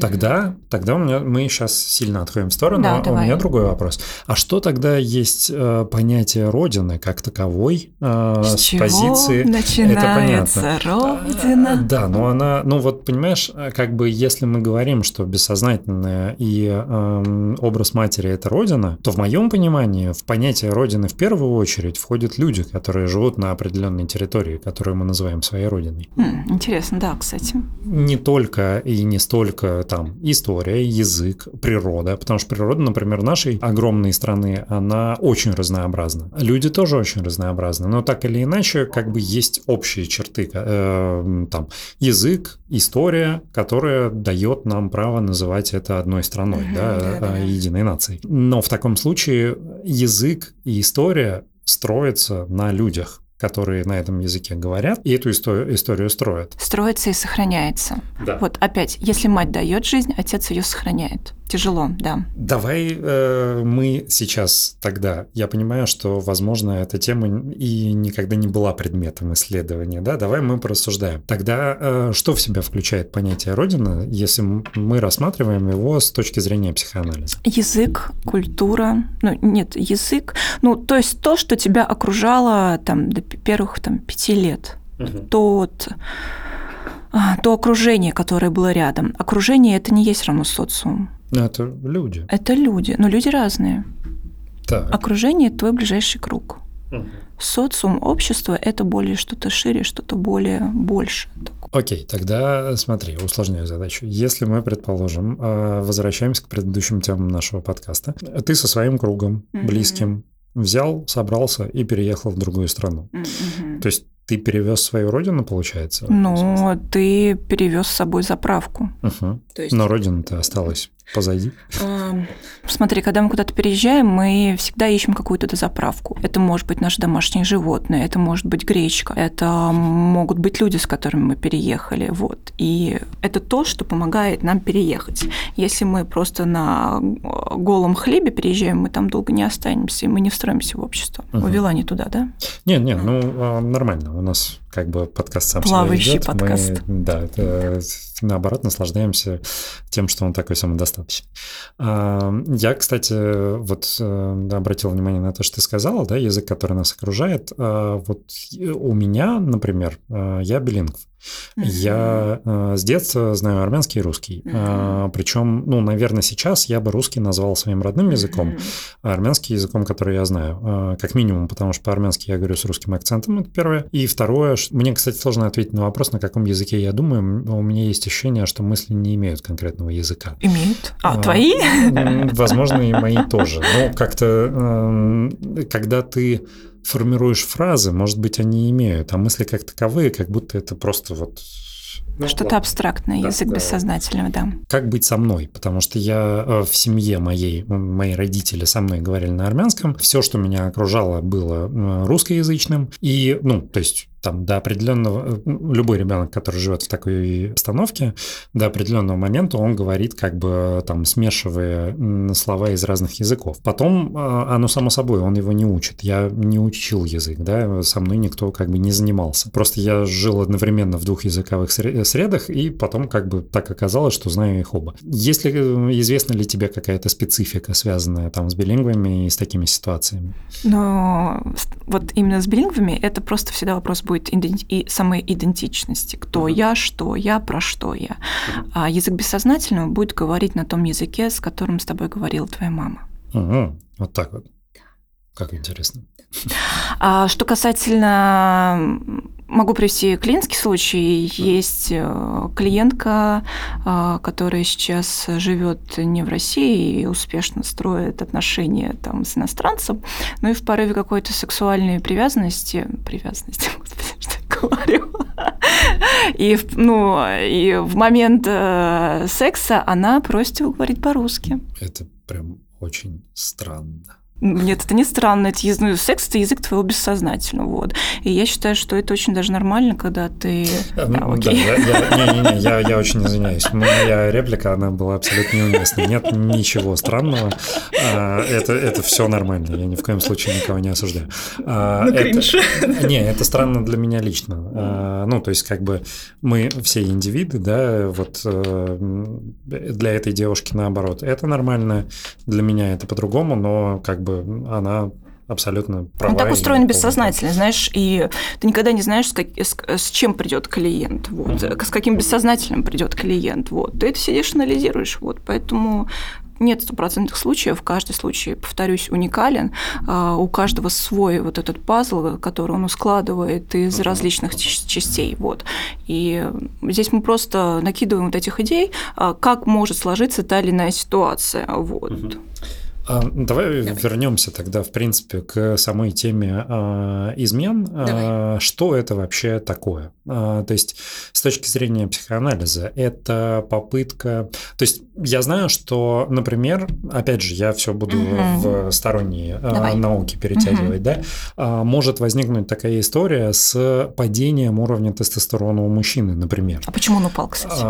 Тогда, тогда у меня, мы сейчас сильно отходим в сторону.
Да,
а у
давай.
меня другой вопрос. А что тогда есть э, понятие родины как таковой э,
С
с позиции?
начинается родина?
Да, но она, ну вот понимаешь, э, как бы если мы говорим, что бессознательное и эм, образ матери это родина, то в моем понимании в понятие родины в первую очередь входят люди, которые живут на определенной территории, которую мы называем своей родиной
Интересно, да, кстати.
Не только и не столько там история, язык, природа, потому что природа, например, нашей огромной страны, она очень разнообразна. Люди тоже очень разнообразны, но так или иначе, как бы есть общие черты, э, там язык, история, которая дает нам право называть это одной страной, да,
да-да-да.
э, единой нацией. Но в таком случае язык и история строятся на людях которые на этом языке говорят, и эту историю, историю строят.
Строится и сохраняется.
Да.
Вот опять, если мать дает жизнь, отец ее сохраняет. Тяжело, да.
Давай э, мы сейчас тогда, я понимаю, что, возможно, эта тема и никогда не была предметом исследования, да, давай мы порассуждаем. Тогда э, что в себя включает понятие Родина, если мы рассматриваем его с точки зрения психоанализа?
Язык, культура, ну нет, язык, ну то есть то, что тебя окружало там до первых там пяти лет, тот а, то окружение, которое было рядом. Окружение это не есть равно социум.
Ну, это люди.
Это люди, но люди разные.
Так.
Окружение это твой ближайший круг.
Мгм.
Социум, общество это более что-то шире, что-то более больше.
Окей, тогда смотри, усложняю задачу. Если мы, предположим, э, возвращаемся к предыдущим темам нашего подкаста, ты со своим кругом
Мгм.
близким взял, собрался и переехал в другую страну. То есть ты перевез свою родину, получается?
Ну, ты перевез с собой заправку.
Мгм.
То есть
Но родина-то осталась позади.
Ам, Смотри, когда мы куда-то переезжаем, мы всегда ищем какую-то дозаправку. Это может быть наше домашнее животное, это может быть гречка, это могут быть люди, с которыми мы переехали. Вот. И это то, что помогает нам переехать. Если мы просто на э, голом хлебе переезжаем, мы там долго не останемся, и мы не встроимся в общество.
Мгм.
Увела не туда, да?
Не, не, ну а, нормально. У нас как бы подкаст сам
Плавающий
себя
подкаст.
Мы, да, это, наоборот, наслаждаемся тем, что он такой самодостаточный. А, я, кстати, вот э, обратил внимание на то, что ты сказала, да, язык, который нас окружает. А, вот у меня, например, э, я билингв. Я э, с детства знаю армянский и русский. Mm-hmm. А, причем, ну, наверное, сейчас я бы русский назвал своим родным языком, mm-hmm. а армянский языком, который я знаю. А, как минимум, потому что по-армянски я говорю с русским акцентом, это первое. И второе, мне, кстати, сложно ответить на вопрос, на каком языке я думаю. У меня есть ощущение, что мысли не имеют конкретного языка.
Имеют? А, а твои?
Возможно, и мои тоже. Но как-то, э, когда ты формируешь фразы, может быть, они имеют, а мысли как таковые, как будто это просто вот
ну, Что-то абстрактное, да, язык да. бессознательного, да.
Как быть со мной? Потому что я э, в семье моей, мои родители со мной говорили на армянском. Все, что меня окружало, было э, русскоязычным. И, ну, то есть там до определенного, э, любой ребенок, который живет в такой обстановке, до определенного момента он говорит, как бы там смешивая слова из разных языков. Потом а, оно само собой, он его не учит. Я не учил язык, да, со мной никто как бы не занимался. Просто я жил одновременно в двух языковых средах, и потом как бы так оказалось, что знаю их оба. Если э, известна ли тебе какая-то специфика, связанная там с билингвами и с такими ситуациями?
Но вот именно с билингвами это просто всегда вопрос будет и самой идентичности. Кто uh-huh. я, что я, про что я. Uh-huh. А язык бессознательного будет говорить на том языке, с которым с тобой говорила твоя мама.
Угу. Вот так вот. Как интересно.
А что касательно Могу привести клиентский случай. Есть э, клиентка, э, которая сейчас живет не в России и успешно строит отношения там с иностранцем, но и в порыве какой-то сексуальной привязанности, привязанности, говорю, и, ну, и в момент э, секса она просит его говорить по-русски.
Это прям очень странно.
Нет, это не странно, это язык, ну, секс это язык твоего бессознательного, вот. И я считаю, что это очень даже нормально, когда ты.
Э, да, окей. Да, я, я, не, не, не, я, я очень извиняюсь. Моя реплика, она была абсолютно неуместной. Нет ничего странного. А, это, это все нормально. Я ни в коем случае никого не осуждаю.
А, ну, это,
Не, это странно для меня лично. А, ну, то есть, как бы мы все индивиды, да, вот э, для этой девушки наоборот. Это нормально, для меня это по-другому, но как бы бы она абсолютно права.
Он так устроен бессознательно, знаешь, и ты никогда не знаешь, с, как, с, с чем придет клиент, вот, mm-hmm. с каким бессознательным придет клиент, вот. Ты это сидишь, анализируешь, вот, поэтому нет стопроцентных случаев, каждый случай, повторюсь, уникален, а, у каждого свой вот этот пазл, который он складывает из uh-huh. различных частей, вот. И здесь мы просто накидываем вот этих идей, а, как может сложиться та или иная ситуация, вот. Uh-huh.
А, давай, давай вернемся тогда, в принципе, к самой теме а, измен. А, что это вообще такое? То есть, с точки зрения психоанализа, это попытка. То есть, я знаю, что, например, опять же, я все буду угу. в сторонние давай. науки перетягивать, угу. да, может возникнуть такая история с падением уровня тестостерона у мужчины, например.
А почему он упал, кстати?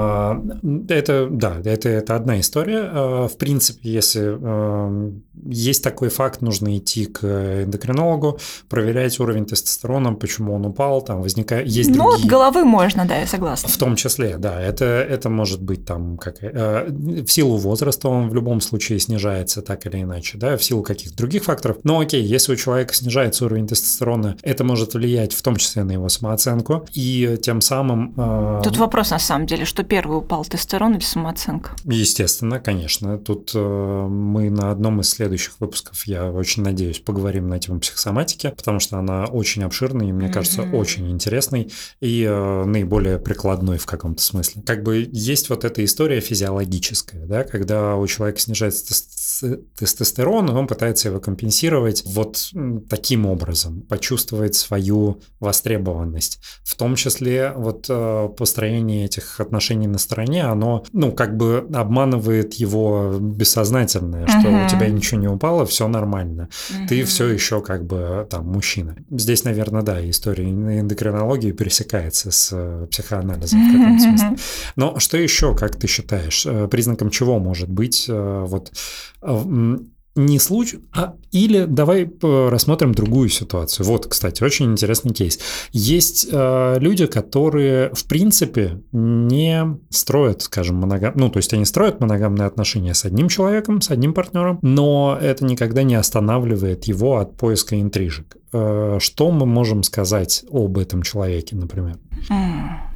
Это, да, это, это одна история. В принципе, если есть такой факт, нужно идти к эндокринологу, проверять уровень тестостерона, почему он упал, там возникает, есть ну, другие...
от головы можно, да, я согласна.
В том числе, да, это, это может быть там, как, э, в силу возраста он в любом случае снижается так или иначе, да, в силу каких-то других факторов. Но окей, если у человека снижается уровень тестостерона, это может влиять в том числе на его самооценку, и тем самым...
Э... Тут вопрос на самом деле, что первый упал, тестостерон или самооценка?
Естественно, конечно. Тут э, мы на одном из следующих выпусков, я очень надеюсь, поговорим на тему психосоматики, потому что она очень обширная и, мне mm-hmm. кажется, очень интересной и э, наиболее прикладной в каком-то смысле. Как бы есть вот эта история физиологическая, да, когда у человека снижается тестостерон, и он пытается его компенсировать вот таким образом, почувствовать свою востребованность. В том числе вот э, построение этих отношений на стороне, оно, ну, как бы обманывает его бессознательное, что mm-hmm. у тебя ничего не упало, все нормально. Mm-hmm. Ты все еще как бы там мужчина. Здесь, наверное, да, история эндокринологии пересекается с э, психоанализом в каком-то смысле. Но что еще, как ты считаешь, э, признаком чего может быть вот не случай, а или давай рассмотрим другую ситуацию. Вот, кстати, очень интересный кейс. Есть э, люди, которые в принципе не строят, скажем, моногам, ну то есть они строят моногамные отношения с одним человеком, с одним партнером, но это никогда не останавливает его от поиска интрижек. Э, что мы можем сказать об этом человеке, например?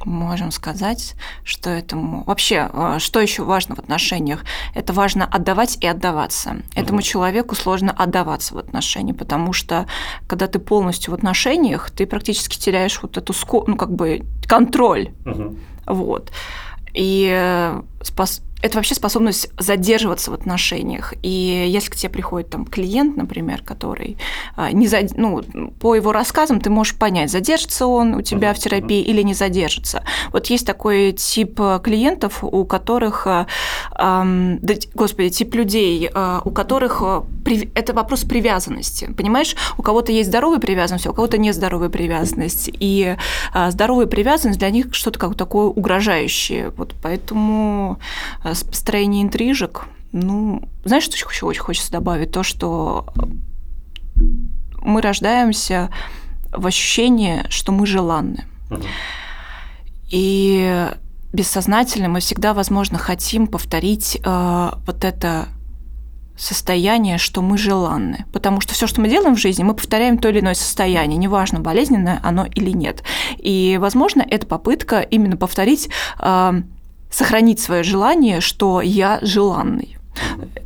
Можем сказать, что этому... Вообще, э, что еще важно в отношениях? Это важно отдавать и отдаваться. Этому человеку сложно отдаваться в отношении, потому что когда ты полностью в отношениях, ты практически теряешь вот эту, ну, как бы, контроль. Угу. Вот. И э, спас это вообще способность задерживаться в отношениях. И если к тебе приходит там клиент, например, который а, не зад... ну, по его рассказам ты можешь понять, задержится он у тебя в терапии или не задержится. Вот есть такой тип клиентов, у которых, эм, да, господи, тип людей, э, у которых при... это вопрос привязанности. Понимаешь, у кого-то есть здоровая привязанность, а у кого-то нездоровая привязанность. И э, здоровая привязанность для них что-то как такое угрожающее. Вот поэтому с построением интрижек, ну, знаешь, что еще очень хочется добавить? То, что мы рождаемся в ощущении, что мы желанны. И бессознательно мы всегда, возможно, хотим повторить э, вот это состояние, что мы желанны. Потому что все, что мы делаем в жизни, мы повторяем то или иное состояние, неважно, болезненное оно или нет. И, возможно, это попытка именно повторить э, сохранить свое желание, что я желанный.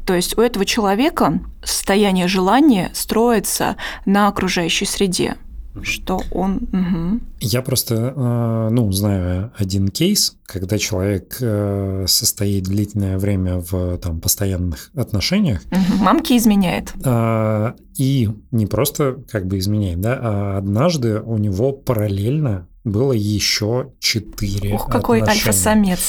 То есть у этого человека состояние желания строится на окружающей среде что он... Угу.
Я просто, э, ну, знаю один кейс, когда человек э, состоит длительное время в там постоянных отношениях.
Угу. Мамки изменяет.
А, и не просто как бы изменяет, да, а однажды у него параллельно было еще четыре
Ух, какой альфа-самец.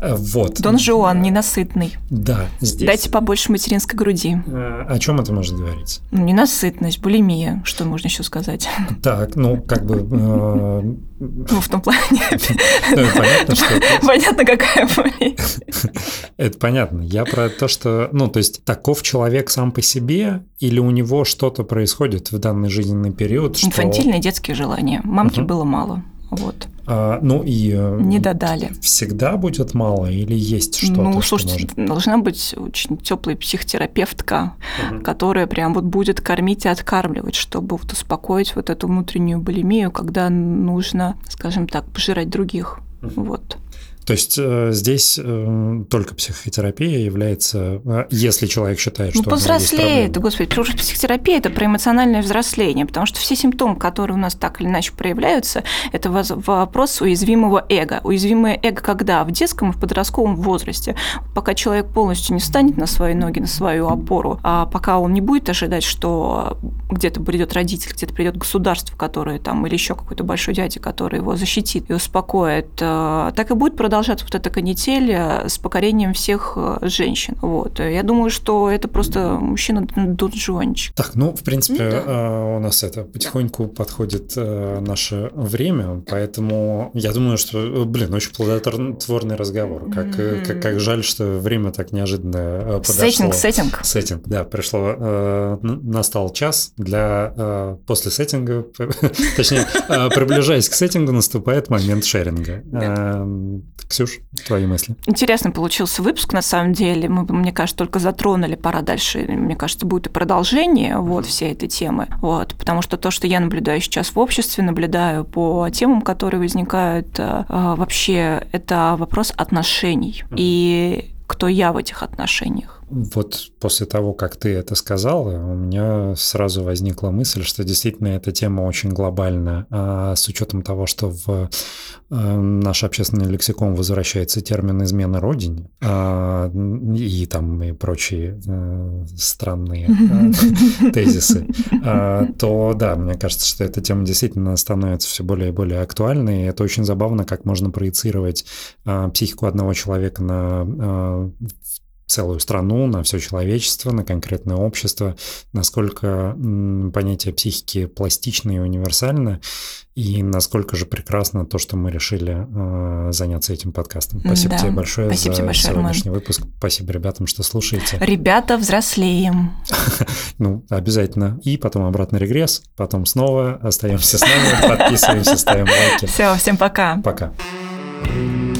Э, вот.
Дон Жуан, ненасытный.
Да, здесь.
Дайте побольше материнской груди.
Э, о чем это может говорить?
Ну, ненасытность, булимия, что можно еще сказать?
Так, ну, как бы... Э,
ну, в том плане.
Ну, понятно, что...
Понятно, какая болезнь.
Это понятно. Я про то, что, ну, то есть, таков человек сам по себе, или у него что-то происходит в данный жизненный период.
Инфантильные детские желания. Мамки было мало. Вот.
А, ну и... Э,
Не додали.
Всегда будет мало или есть что-то?
Ну, слушайте, что может... должна быть очень теплая психотерапевтка, угу. которая прям вот будет кормить и откармливать, чтобы вот успокоить вот эту внутреннюю булимию, когда нужно, скажем так, пожирать других. Угу. Вот.
То есть э, здесь э, только психотерапия является, э, если человек считает, ну, что
ну, повзрослеет, господи, потому что психотерапия это про эмоциональное взросление, потому что все симптомы, которые у нас так или иначе проявляются, это вопрос уязвимого эго. Уязвимое эго когда? В детском и в подростковом возрасте. Пока человек полностью не встанет на свои ноги, на свою опору, а пока он не будет ожидать, что где-то придет родитель, где-то придет государство, которое там, или еще какой-то большой дядя, который его защитит и успокоит, так и будет продолжаться продолжаться вот эта канитель э, с покорением всех э, женщин. Вот. Я думаю, что это просто мужчина Дон Жуанчик.
Так, ну, в принципе, ну, да. Э, у нас это потихоньку подходит наше время, поэтому я думаю, что, блин, очень плодотворный разговор. Как, mm-hmm. как, как жаль, что время так неожиданно подошло.
Сеттинг, сеттинг.
Сеттинг, да, пришло, настал час для после сеттинга, точнее, приближаясь к сеттингу, наступает момент шеринга. Ксюш, твои мысли?
Интересно получился выпуск, на самом деле. Мы, мне кажется, только затронули, пора дальше. Мне кажется, будет и продолжение вот всей этой темы. Вот, потому что то, что я наблюдаю сейчас в обществе, наблюдаю по темам, которые возникают, э, вообще это вопрос отношений. И кто я в этих отношениях.
Вот после того, как ты это сказала, у меня сразу возникла мысль, что действительно эта тема очень глобальна, а с учетом того, что в э, наш общественный лексикон возвращается термин «измена родине» а, и там и прочие э, странные э, тезисы, а, то да, мне кажется, что эта тема действительно становится все более и более актуальной, и это очень забавно, как можно проецировать психику одного человека на целую страну, на все человечество, на конкретное общество, насколько понятие психики пластично и универсально, и насколько же прекрасно то, что мы решили э, заняться этим подкастом. Спасибо да. тебе большое Спасибо за тебе большое, сегодняшний Роман. выпуск. Спасибо ребятам, что слушаете.
Ребята, взрослеем.
Ну, обязательно. И потом обратно регресс, потом снова остаемся с нами, подписываемся, ставим лайки.
Все, всем пока.
Пока. thank you